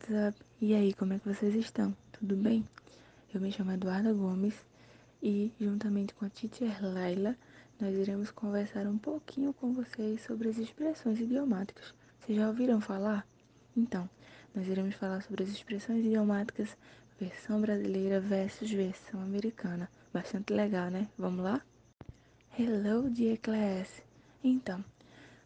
WhatsApp! E aí, como é que vocês estão? Tudo bem? Eu me chamo Eduarda Gomes e, juntamente com a teacher Laila, nós iremos conversar um pouquinho com vocês sobre as expressões idiomáticas. Vocês já ouviram falar? Então, nós iremos falar sobre as expressões idiomáticas versão brasileira versus versão americana. Bastante legal, né? Vamos lá? Hello, dear class! Então,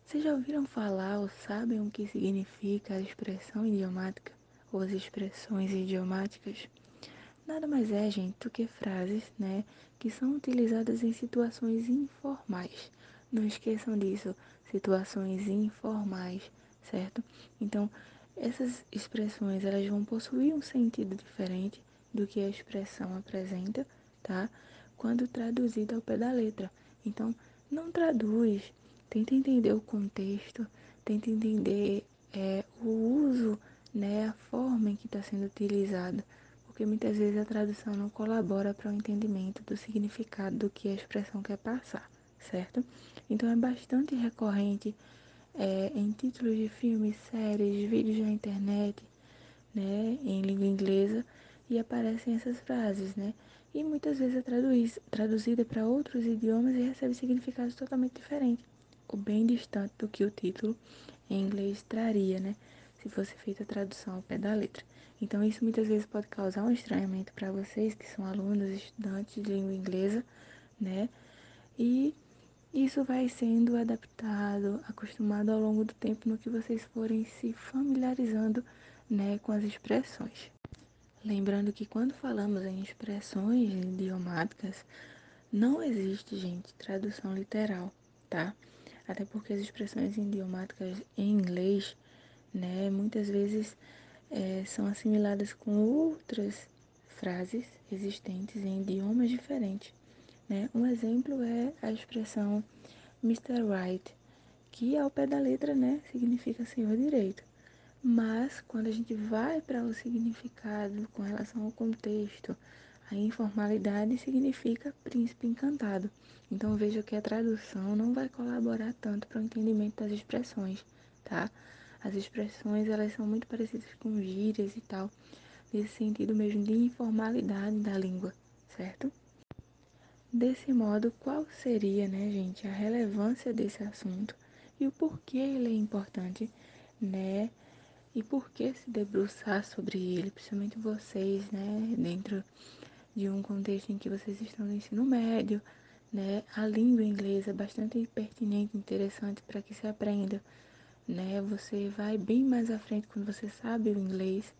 vocês já ouviram falar ou sabem o que significa a expressão idiomática ou as expressões idiomáticas? Nada mais é, gente, do que frases, né, que são utilizadas em situações informais. Não esqueçam disso, situações informais, certo? Então, essas expressões, elas vão possuir um sentido diferente do que a expressão apresenta, tá? Quando traduzida ao pé da letra. Então, não traduz tenta entender o contexto, tenta entender é, o uso, né, a forma em que está sendo utilizado, porque muitas vezes a tradução não colabora para o entendimento do significado do que a expressão quer passar, certo? Então é bastante recorrente é, em títulos de filmes, séries, vídeos na internet, né, em língua inglesa, e aparecem essas frases, né? E muitas vezes é traduzida para outros idiomas e recebe significados totalmente diferentes o bem distante do que o título em inglês traria, né? Se fosse feita a tradução ao pé da letra. Então, isso muitas vezes pode causar um estranhamento para vocês que são alunos, estudantes de língua inglesa, né? E isso vai sendo adaptado, acostumado ao longo do tempo no que vocês forem se familiarizando, né, com as expressões. Lembrando que quando falamos em expressões idiomáticas, não existe, gente, tradução literal, tá? até porque as expressões idiomáticas em inglês, né, muitas vezes é, são assimiladas com outras frases existentes em idiomas diferentes. Né? Um exemplo é a expressão Mr. Right, que ao pé da letra né, significa senhor direito. Mas quando a gente vai para o significado com relação ao contexto, a informalidade significa príncipe encantado. Então veja que a tradução não vai colaborar tanto para o entendimento das expressões, tá? As expressões elas são muito parecidas com gírias e tal, nesse sentido mesmo de informalidade da língua, certo? Desse modo, qual seria, né, gente, a relevância desse assunto e o porquê ele é importante, né? E por que se debruçar sobre ele, principalmente vocês, né, dentro de um contexto em que vocês estão no ensino médio, né? A língua inglesa é bastante pertinente, interessante para que se aprenda, né? Você vai bem mais à frente quando você sabe o inglês.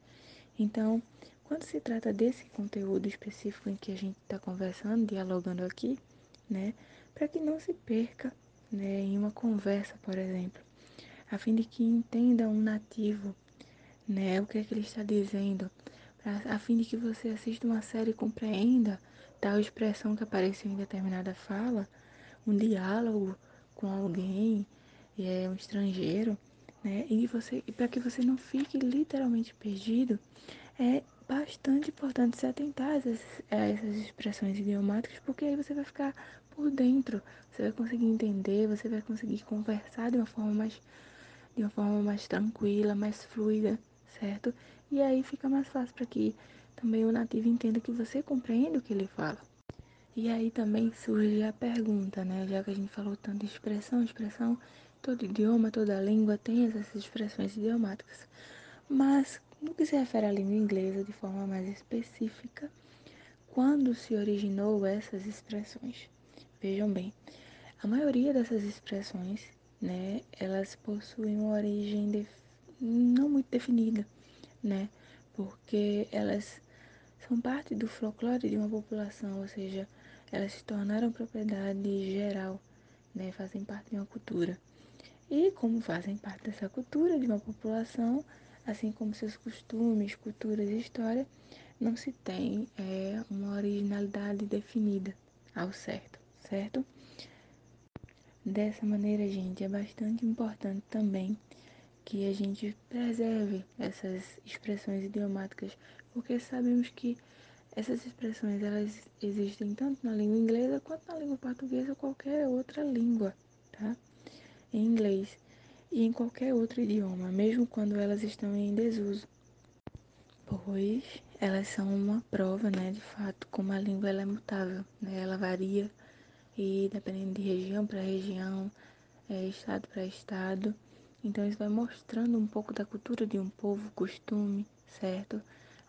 Então, quando se trata desse conteúdo específico em que a gente está conversando, dialogando aqui, né? Para que não se perca, né? Em uma conversa, por exemplo, a fim de que entenda um nativo, né? O que é que ele está dizendo a fim de que você assista uma série e compreenda tal expressão que apareceu em determinada fala, um diálogo com alguém, é, um estrangeiro, né? E, você, e para que você não fique literalmente perdido, é bastante importante se atentar a essas, a essas expressões idiomáticas, porque aí você vai ficar por dentro, você vai conseguir entender, você vai conseguir conversar de uma forma mais, de uma forma mais tranquila, mais fluida, certo? E aí fica mais fácil para que também o nativo entenda que você compreende o que ele fala. E aí também surge a pergunta, né? Já que a gente falou tanto de expressão, expressão, todo idioma, toda língua tem essas expressões idiomáticas. Mas no que se refere à língua inglesa de forma mais específica, quando se originou essas expressões? Vejam bem, a maioria dessas expressões, né, elas possuem uma origem não muito definida né? Porque elas são parte do folclore de uma população, ou seja, elas se tornaram propriedade geral, né? Fazem parte de uma cultura. E como fazem parte dessa cultura de uma população, assim como seus costumes, culturas e história, não se tem é, uma originalidade definida ao certo, certo? Dessa maneira, gente, é bastante importante também que a gente preserve essas expressões idiomáticas, porque sabemos que essas expressões elas existem tanto na língua inglesa quanto na língua portuguesa ou qualquer outra língua, tá? Em inglês e em qualquer outro idioma, mesmo quando elas estão em desuso. pois elas são uma prova, né, de fato, como a língua ela é mutável, né, ela varia e dependendo de região para região, é, estado para estado, então isso vai mostrando um pouco da cultura de um povo, costume, certo?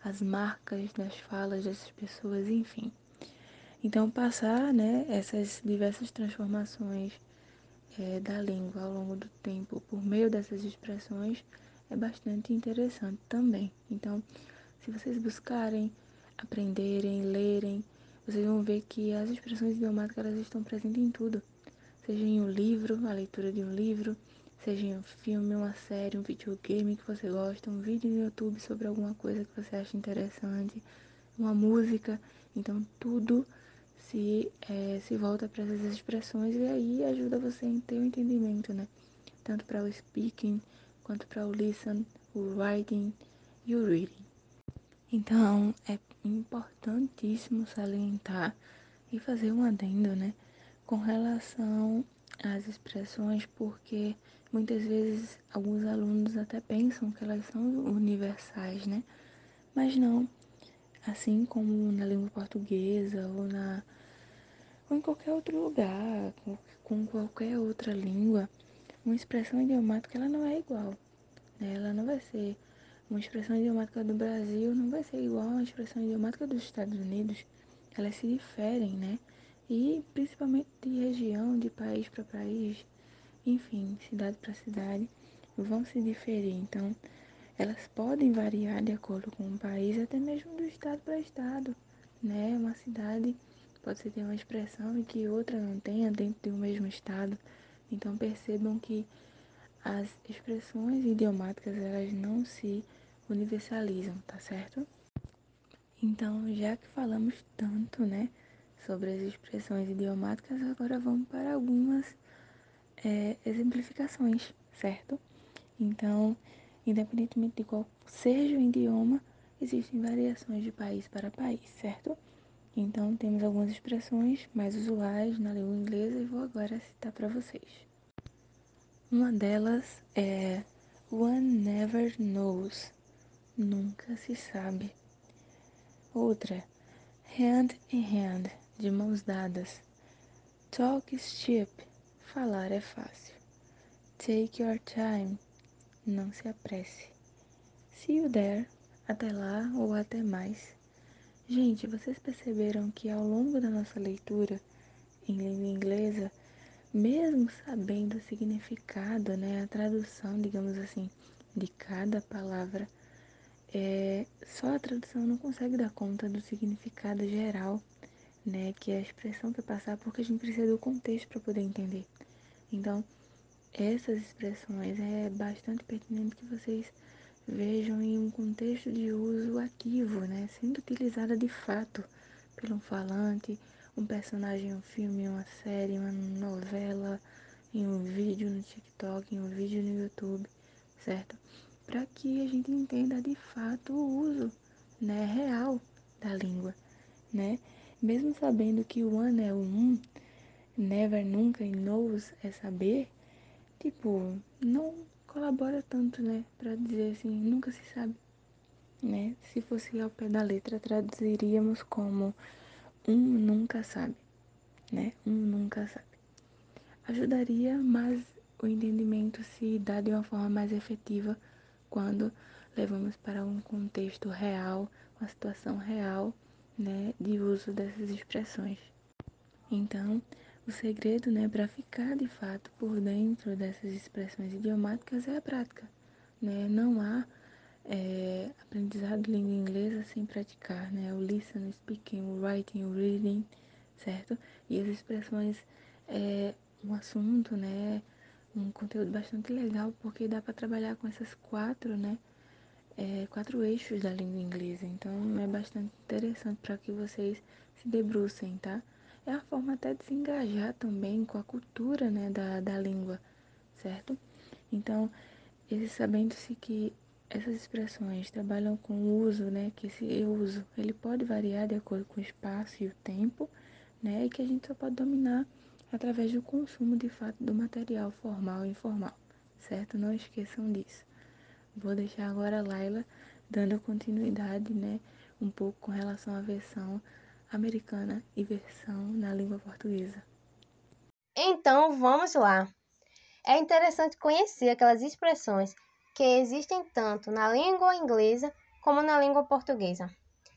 As marcas das falas dessas pessoas, enfim. Então passar, né, essas diversas transformações é, da língua ao longo do tempo por meio dessas expressões é bastante interessante também. Então, se vocês buscarem, aprenderem, lerem, vocês vão ver que as expressões idiomáticas elas estão presentes em tudo. Seja em um livro, a leitura de um livro, seja em um filme, uma série, um videogame que você gosta, um vídeo no YouTube sobre alguma coisa que você acha interessante, uma música. Então, tudo se, é, se volta para essas expressões e aí ajuda você a ter o um entendimento, né? Tanto para o speaking, quanto para o listen, o writing e o reading. Então, é importantíssimo salientar e fazer um adendo, né? Com relação às expressões, porque muitas vezes alguns alunos até pensam que elas são universais, né? Mas não. Assim como na língua portuguesa ou na ou em qualquer outro lugar, com, com qualquer outra língua, uma expressão idiomática ela não é igual. Né? Ela não vai ser uma expressão idiomática do Brasil não vai ser igual a uma expressão idiomática dos Estados Unidos. Elas se diferem, né? E principalmente de região, de país para país, enfim, cidade para cidade, vão se diferir. Então, elas podem variar de acordo com o país, até mesmo do estado para estado, né? Uma cidade pode ser ter uma expressão e que outra não tenha dentro de um mesmo estado. Então percebam que as expressões idiomáticas elas não se universalizam, tá certo? Então, já que falamos tanto, né, sobre as expressões idiomáticas, agora vamos para algumas é, exemplificações, certo? Então, independentemente de qual seja o idioma, existem variações de país para país, certo? Então, temos algumas expressões mais usuais na língua inglesa e vou agora citar para vocês. Uma delas é One never knows, nunca se sabe. Outra, hand in hand, de mãos dadas. Talk is cheap, falar é fácil. Take your time, não se apresse. See you there, até lá ou até mais. Gente, vocês perceberam que ao longo da nossa leitura em língua inglesa, mesmo sabendo o significado, né, a tradução, digamos assim, de cada palavra, é, só a tradução não consegue dar conta do significado geral, né, que é a expressão que passar, porque a gente precisa do contexto para poder entender. Então, essas expressões é bastante pertinente que vocês vejam em um contexto de uso ativo, né, sendo utilizada de fato um falante, um personagem em um filme, uma série, uma novela, em um vídeo no TikTok, em um vídeo no YouTube, certo? Para que a gente entenda de fato o uso, né, real da língua, né? Mesmo sabendo que o one é o um, never, nunca e knows é saber, tipo, não colabora tanto, né? Para dizer assim, nunca se sabe, né? Se fosse ao pé da letra, traduziríamos como um nunca sabe, né? Um nunca sabe. Ajudaria, mas o entendimento se dá de uma forma mais efetiva quando levamos para um contexto real, uma situação real, né, de uso dessas expressões. Então, o segredo, né, para ficar de fato por dentro dessas expressões idiomáticas é a prática, né? Não há é, aprendizado de língua inglesa sem praticar, né? O listening, o speaking, o writing, o reading, certo? E as expressões é um assunto, né? Um conteúdo bastante legal porque dá para trabalhar com essas quatro, né? É, quatro eixos da língua inglesa. Então é bastante interessante para que vocês se debrucem, tá? É a forma até de se engajar também com a cultura né, da, da língua, certo? Então, sabendo-se que essas expressões trabalham com o uso, né, que esse uso ele pode variar de acordo com o espaço e o tempo, né, e que a gente só pode dominar através do consumo de fato do material formal e informal, certo? Não esqueçam disso. Vou deixar agora a Laila dando continuidade, né, um pouco com relação à versão americana e versão na língua portuguesa. Então, vamos lá. É interessante conhecer aquelas expressões que existem tanto na língua inglesa como na língua portuguesa.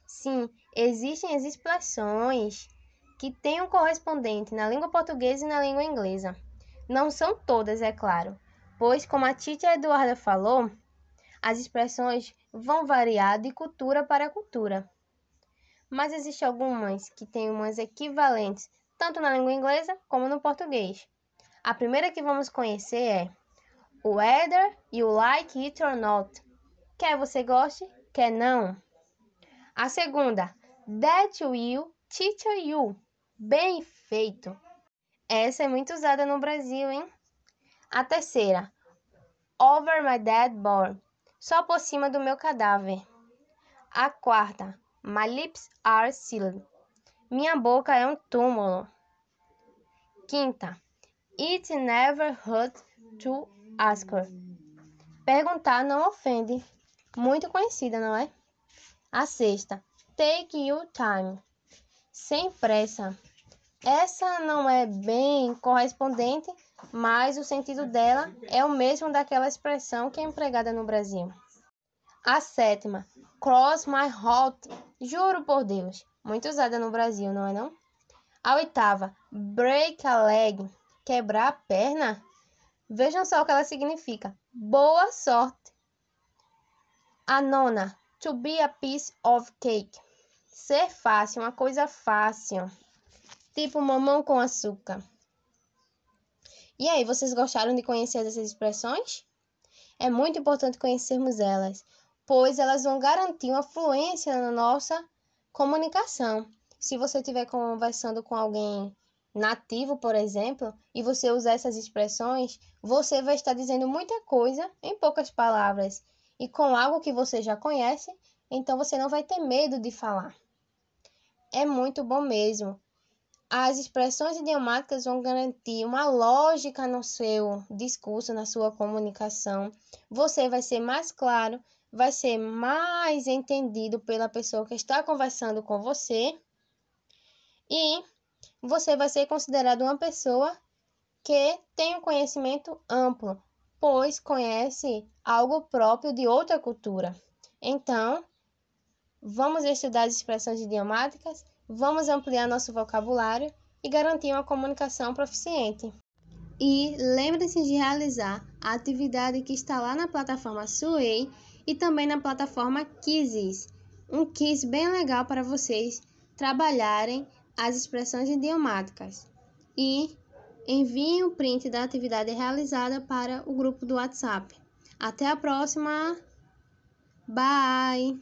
Sim, existem as expressões que têm um correspondente na língua portuguesa e na língua inglesa. Não são todas, é claro, pois, como a Tita Eduarda falou, as expressões vão variar de cultura para cultura. Mas existem algumas que têm umas equivalentes tanto na língua inglesa como no português. A primeira que vamos conhecer é Whether you like it or not. Quer você goste, quer não. A segunda, That will teach you. Bem feito. Essa é muito usada no Brasil, hein? A terceira, Over my dead body. Só por cima do meu cadáver. A quarta, My lips are sealed. Minha boca é um túmulo. Quinta, It never hurt to ask her. Perguntar não ofende. Muito conhecida, não é? A sexta, Take your time. Sem pressa. Essa não é bem correspondente, mas o sentido dela é o mesmo daquela expressão que é empregada no Brasil. A sétima, cross my heart, juro por Deus, muito usada no Brasil, não é não? A oitava, break a leg, quebrar a perna. Vejam só o que ela significa. Boa sorte. A nona, to be a piece of cake, ser fácil, uma coisa fácil, tipo mamão com açúcar. E aí, vocês gostaram de conhecer essas expressões? É muito importante conhecermos elas, pois elas vão garantir uma fluência na nossa comunicação. Se você estiver conversando com alguém nativo, por exemplo, e você usar essas expressões, você vai estar dizendo muita coisa em poucas palavras e com algo que você já conhece, então você não vai ter medo de falar. É muito bom mesmo. As expressões idiomáticas vão garantir uma lógica no seu discurso, na sua comunicação. Você vai ser mais claro, vai ser mais entendido pela pessoa que está conversando com você e você vai ser considerado uma pessoa que tem um conhecimento amplo, pois conhece algo próprio de outra cultura. Então, vamos estudar as expressões idiomáticas, vamos ampliar nosso vocabulário e garantir uma comunicação proficiente. E lembre-se de realizar a atividade que está lá na plataforma Suei e também na plataforma Quizzes, um quiz bem legal para vocês trabalharem as expressões idiomáticas. E enviem o print da atividade realizada para o grupo do WhatsApp. Até a próxima! Bye!